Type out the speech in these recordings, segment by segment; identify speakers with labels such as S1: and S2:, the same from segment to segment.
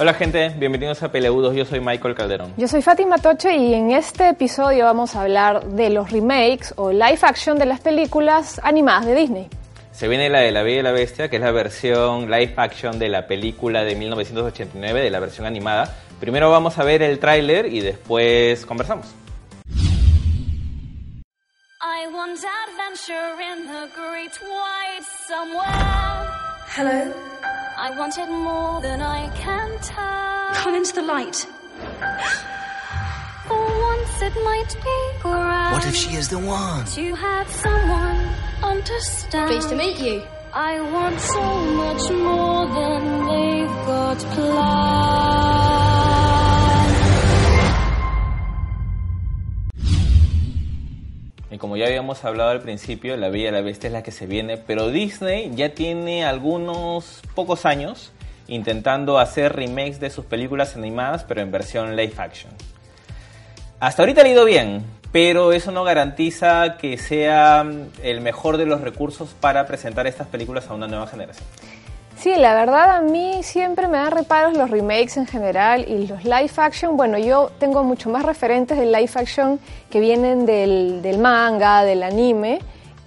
S1: Hola gente, bienvenidos a Peleudos, yo soy Michael Calderón.
S2: Yo soy Fátima Toche y en este episodio vamos a hablar de los remakes o live action de las películas animadas de Disney.
S1: Se viene la de La Bella y la Bestia, que es la versión live action de la película de 1989, de la versión animada. Primero vamos a ver el tráiler y después conversamos.
S3: I want adventure in the great white somewhere.
S4: Hello?
S3: I want it more than I can tell.
S4: Come into the light.
S3: For once it might be grand
S5: What if she is the one?
S3: to have someone understand.
S4: Pleased to meet you.
S3: I want so much more than they've got planned.
S1: Como ya habíamos hablado al principio, La Bella la Bestia es la que se viene, pero Disney ya tiene algunos pocos años intentando hacer remakes de sus películas animadas, pero en versión live action. Hasta ahorita ha ido bien, pero eso no garantiza que sea el mejor de los recursos para presentar estas películas a una nueva generación.
S2: Sí, la verdad a mí siempre me dan reparos los remakes en general y los live action. Bueno, yo tengo mucho más referentes de live action que vienen del, del manga, del anime.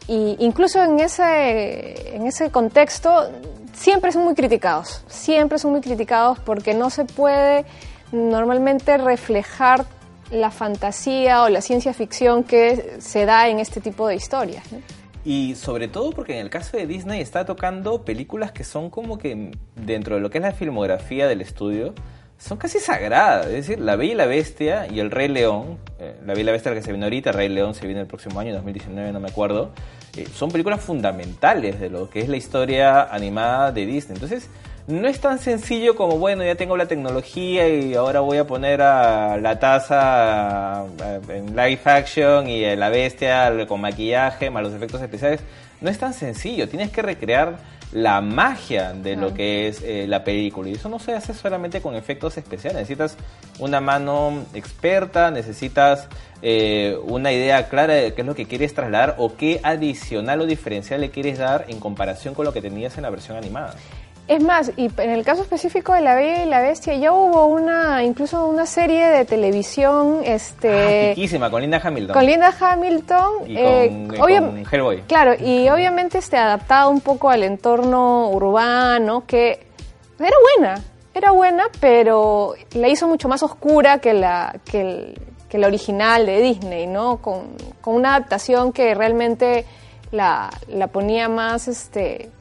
S2: Y incluso en ese, en ese contexto siempre son muy criticados. Siempre son muy criticados porque no se puede normalmente reflejar la fantasía o la ciencia ficción que se da en este tipo de historias.
S1: Y sobre todo porque en el caso de Disney está tocando películas que son como que dentro de lo que es la filmografía del estudio, son casi sagradas. Es decir, La Bella y la Bestia y El Rey León, eh, La Bella y la Bestia que se viene ahorita, El Rey León se viene el próximo año, 2019, no me acuerdo, eh, son películas fundamentales de lo que es la historia animada de Disney. Entonces, no es tan sencillo como, bueno, ya tengo la tecnología y ahora voy a poner a la taza eh, en live action y a la bestia con maquillaje, más los efectos especiales. No es tan sencillo, tienes que recrear la magia de lo que es eh, la película. Y eso no se hace solamente con efectos especiales. Necesitas una mano experta, necesitas eh, una idea clara de qué es lo que quieres trasladar o qué adicional o diferencial le quieres dar en comparación con lo que tenías en la versión animada.
S2: Es más, y en el caso específico de La Bella y la Bestia, ya hubo una, incluso una serie de televisión, este...
S1: Ah, con Linda Hamilton.
S2: Con Linda Hamilton.
S1: Y
S2: eh,
S1: con, con Hellboy.
S2: Claro, y obviamente este, adaptado un poco al entorno urbano, que era buena, era buena, pero la hizo mucho más oscura que la, que el- que la original de Disney, ¿no? Con, con una adaptación que realmente la, la ponía más, este,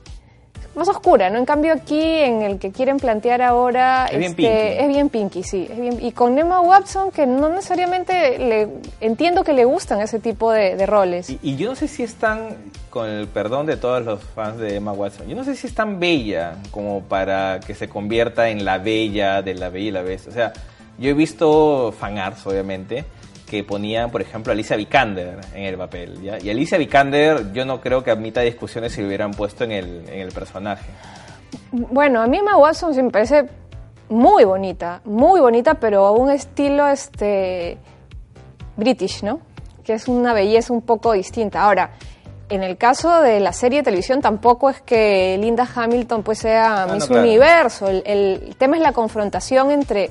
S2: más oscura, ¿no? En cambio aquí, en el que quieren plantear ahora,
S1: Es bien
S2: este,
S1: pinky.
S2: es bien pinky, sí. es bien- y con Emma Watson, que no necesariamente le, entiendo que le gustan ese tipo de, de roles.
S1: Y, y yo no sé si es tan, con el perdón de todos los fans de Emma Watson, yo no sé si es tan bella como para que se convierta en la bella de la bella y la bestia. O sea, yo he visto fanarts, obviamente, que ponían, por ejemplo, a Alicia Vikander en el papel. ¿ya? Y Alicia Vikander, yo no creo que admita discusiones si lo hubieran puesto en el, en el personaje.
S2: Bueno, a mí Emma Watson sí me parece muy bonita, muy bonita, pero a un estilo este british, ¿no? Que es una belleza un poco distinta. Ahora, en el caso de la serie de televisión tampoco es que Linda Hamilton pues sea
S1: Ah, no,
S2: Miss
S1: claro.
S2: Universo. El, el tema es la confrontación entre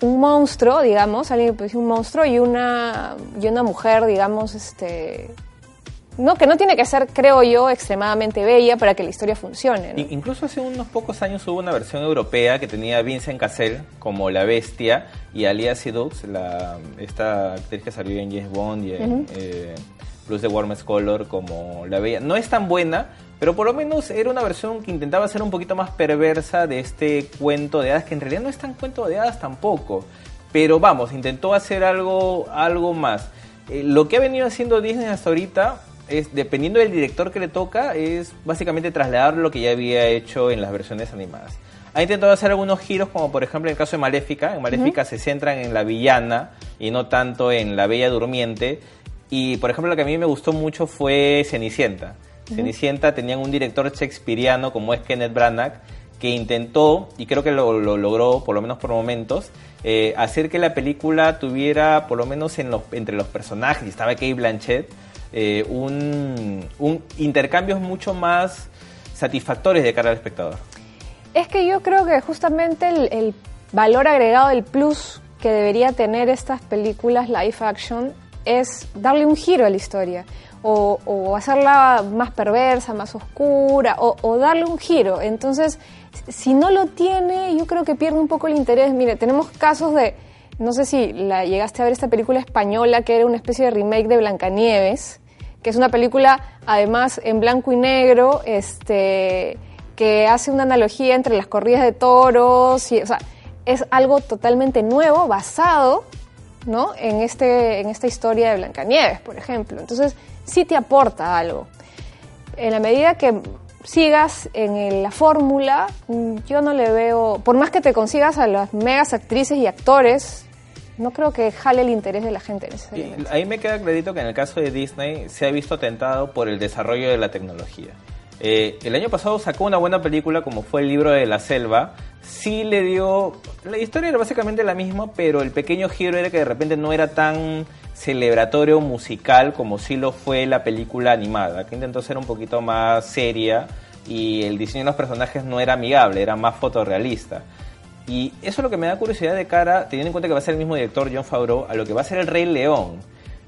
S2: un monstruo, digamos, alguien que un monstruo y una y una mujer, digamos, este no que no tiene que ser, creo yo, extremadamente bella para que la historia funcione. ¿no?
S1: Incluso hace unos pocos años hubo una versión europea que tenía a Vincent Cassel como la bestia y a Lia Seydoux, la esta actriz que salió en James Bond y en eh, Plus de Warm Color como la bella. No es tan buena, pero por lo menos era una versión que intentaba ser un poquito más perversa de este cuento de hadas, que en realidad no es tan cuento de hadas tampoco. Pero vamos, intentó hacer algo, algo más. Eh, lo que ha venido haciendo Disney hasta ahorita es, dependiendo del director que le toca, es básicamente trasladar lo que ya había hecho en las versiones animadas. Ha intentado hacer algunos giros, como por ejemplo en el caso de Maléfica. En Maléfica se centran en la villana y no tanto en la bella durmiente. Y por ejemplo lo que a mí me gustó mucho fue Cenicienta. Cenicienta tenían un director shakespeariano como es Kenneth Branagh que intentó, y creo que lo, lo logró, por lo menos por momentos, eh, hacer que la película tuviera, por lo menos en los, entre los personajes, y estaba Kate Blanchett, eh, un, un intercambios mucho más satisfactorios de cara al espectador.
S2: Es que yo creo que justamente el, el valor agregado del plus que debería tener estas películas live action es darle un giro a la historia o, hacerla más perversa, más oscura o, o darle un giro. Entonces, si no lo tiene, yo creo que pierde un poco el interés. Mire, tenemos casos de, no sé si la llegaste a ver esta película española que era una especie de remake de Blancanieves, que es una película además en blanco y negro, este, que hace una analogía entre las corridas de toros, y, o sea, es algo totalmente nuevo, basado ¿no? en, este, en esta historia de Blancanieves, por ejemplo. Entonces, sí te aporta algo. En la medida que sigas en la fórmula, yo no le veo, por más que te consigas a las megas actrices y actores, no creo que jale el interés de la gente necesariamente.
S1: ahí me queda clarito que en el caso de Disney se ha visto tentado por el desarrollo de la tecnología. Eh, el año pasado sacó una buena película como fue el libro de la selva. Sí le dio... La historia era básicamente la misma, pero el pequeño giro era que de repente no era tan celebratorio musical como sí lo fue la película animada, que intentó ser un poquito más seria y el diseño de los personajes no era amigable, era más fotorrealista. Y eso es lo que me da curiosidad de cara, teniendo en cuenta que va a ser el mismo director, John Favreau, a lo que va a ser el Rey León.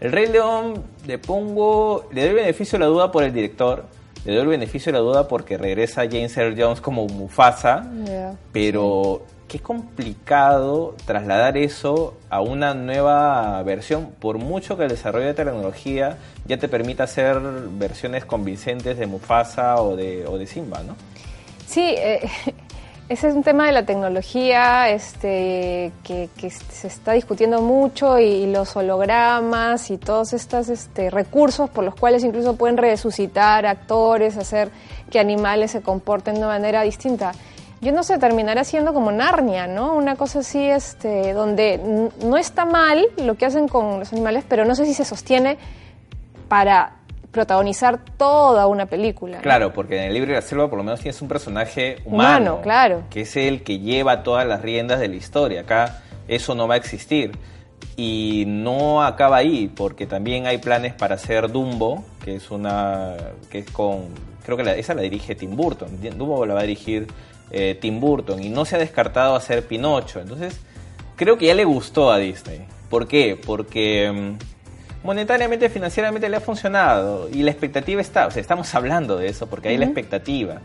S1: El Rey León, le pongo, le doy el beneficio de la duda por el director, le doy el beneficio de la duda porque regresa James Earl Jones como Mufasa, pero qué complicado trasladar eso a una nueva versión, por mucho que el desarrollo de tecnología ya te permita hacer versiones convincentes de Mufasa o de, o de Simba, ¿no?
S2: Sí, eh, ese es un tema de la tecnología este, que, se está discutiendo mucho y, los hologramas y todos estos este, recursos por los cuales incluso pueden resucitar actores, hacer que animales se comporten de una manera distinta. Yo no sé, terminará siendo como Narnia, ¿no? Una cosa así, este, donde no está mal lo que hacen con los animales, pero no sé si se sostiene para protagonizar toda una película. ¿no?
S1: Claro, porque en el libro de la selva por lo menos tienes un personaje humano,
S2: Humano, claro.
S1: que es el que lleva todas las riendas de la historia. Acá eso no va a existir. Y no acaba ahí, porque también hay planes para hacer Dumbo, que es una. que es con. creo que la- esa la dirige Tim Burton. Dumbo la va a dirigir eh, Tim Burton. Y no se ha descartado hacer Pinocho. Entonces, creo que ya le gustó a Disney. ¿Por qué? Porque. mm, monetariamente, financieramente le ha funcionado y la expectativa está, o sea, estamos hablando de eso porque hay la expectativa.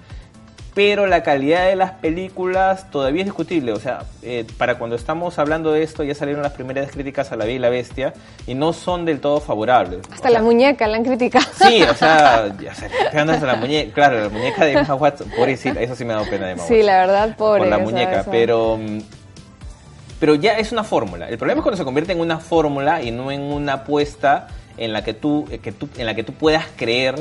S1: Pero la calidad de las películas todavía es discutible, o sea, eh, para cuando estamos hablando de esto ya salieron las primeras críticas a La Bella y la Bestia y no son del todo favorables.
S2: Hasta
S1: O
S2: la
S1: sea,
S2: muñeca la han criticado.
S1: Sí, o sea, ya se pegándose a la muñeca, claro, la muñeca de Emma Watson, pobrecita, eso sí me ha dado pena de Emma
S2: Sí,
S1: Watson
S2: la verdad, pobre.
S1: por la muñeca,
S2: eso.
S1: pero pero ya es una fórmula. El problema es cuando se convierte en una fórmula y no en una apuesta en la que tú, eh, que tú en la que tú puedas creer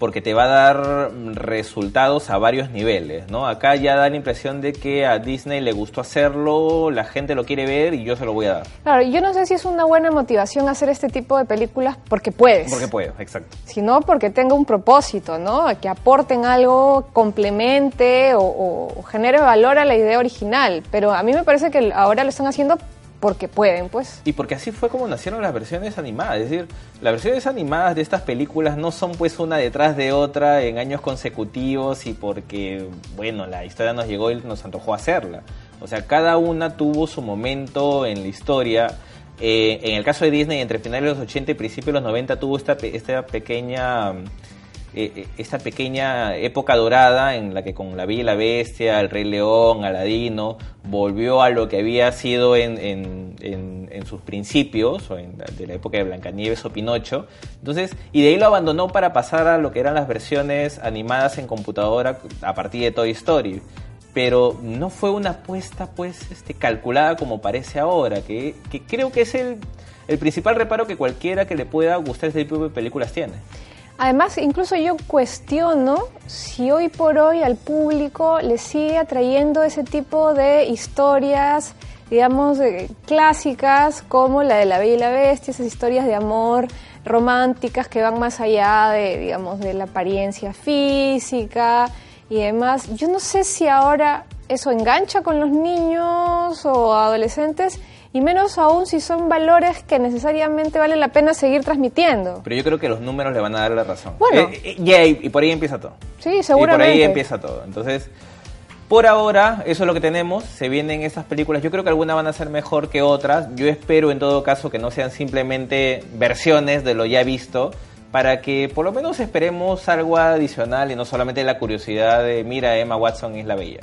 S1: porque te va a dar resultados a varios niveles, ¿no? Acá ya da la impresión de que a Disney le gustó hacerlo, la gente lo quiere ver y yo se lo voy a dar.
S2: Claro, yo no sé si es una buena motivación hacer este tipo de películas porque puedes.
S1: Porque puedo, exacto.
S2: sino porque tenga un propósito, ¿no? Que aporten algo, complemente o, o- o genere valor a la idea original. Pero a mí me parece que ahora lo están haciendo porque pueden, pues.
S1: Y porque así fue como nacieron las versiones animadas, es decir, las versiones animadas de estas películas no son pues una detrás de otra en años consecutivos y porque, bueno, la historia nos llegó y nos antojó hacerla. O sea, cada una tuvo su momento en la historia. Eh, en el caso de Disney, entre finales de los 80 y principios de los 90 tuvo esta, esta pequeña eh, eh, esta pequeña época dorada en la que con La Bella la Bestia, El Rey León, Aladino, volvió a lo que había sido en, sus principios, o de la época de Blancanieves o Pinocho. Entonces, y de ahí lo abandonó para pasar a lo que eran las versiones animadas en computadora a partir de Toy Story. Pero no fue una apuesta pues este, calculada como parece ahora, que, creo que es el principal reparo que cualquiera que le pueda gustar este tipo de películas tiene.
S2: Además, incluso yo cuestiono si hoy por hoy al público le sigue atrayendo ese tipo de historias, digamos, eh, clásicas como la de la Bella y la Bestia, esas historias de amor románticas que van más allá de, digamos, de la apariencia física y demás. Yo no sé si ahora eso engancha con los niños o adolescentes y menos aún si son valores que necesariamente vale la pena seguir transmitiendo.
S1: Pero yo creo que los números le van a dar la razón.
S2: Bueno.
S1: Eh, eh, y, por ahí empieza todo.
S2: Sí,
S1: Y por
S2: seguramente.
S1: ahí empieza todo. Entonces, Por ahora, eso es lo que tenemos. Se vienen estas películas. Yo creo que algunas van a ser mejor que otras. Yo espero en todo caso que no sean simplemente versiones de lo ya visto, para que por lo menos esperemos algo adicional y no solamente la curiosidad de, mira, Emma Watson es la bella.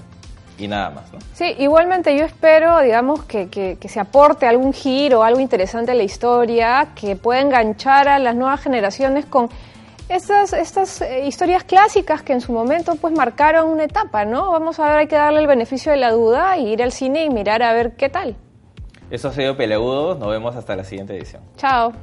S1: Y nada más, ¿no?
S2: Sí, igualmente yo espero, digamos, que, que, que se aporte algún giro, algo interesante a la historia, que pueda enganchar a las nuevas generaciones con estas, estas eh, historias clásicas que en su momento pues marcaron una etapa, ¿no? Vamos a ver, hay que darle el beneficio de la duda y ir al cine y mirar a ver qué tal.
S1: Eso ha sido Peleagudos. Nos vemos hasta la siguiente edición.
S2: Chao.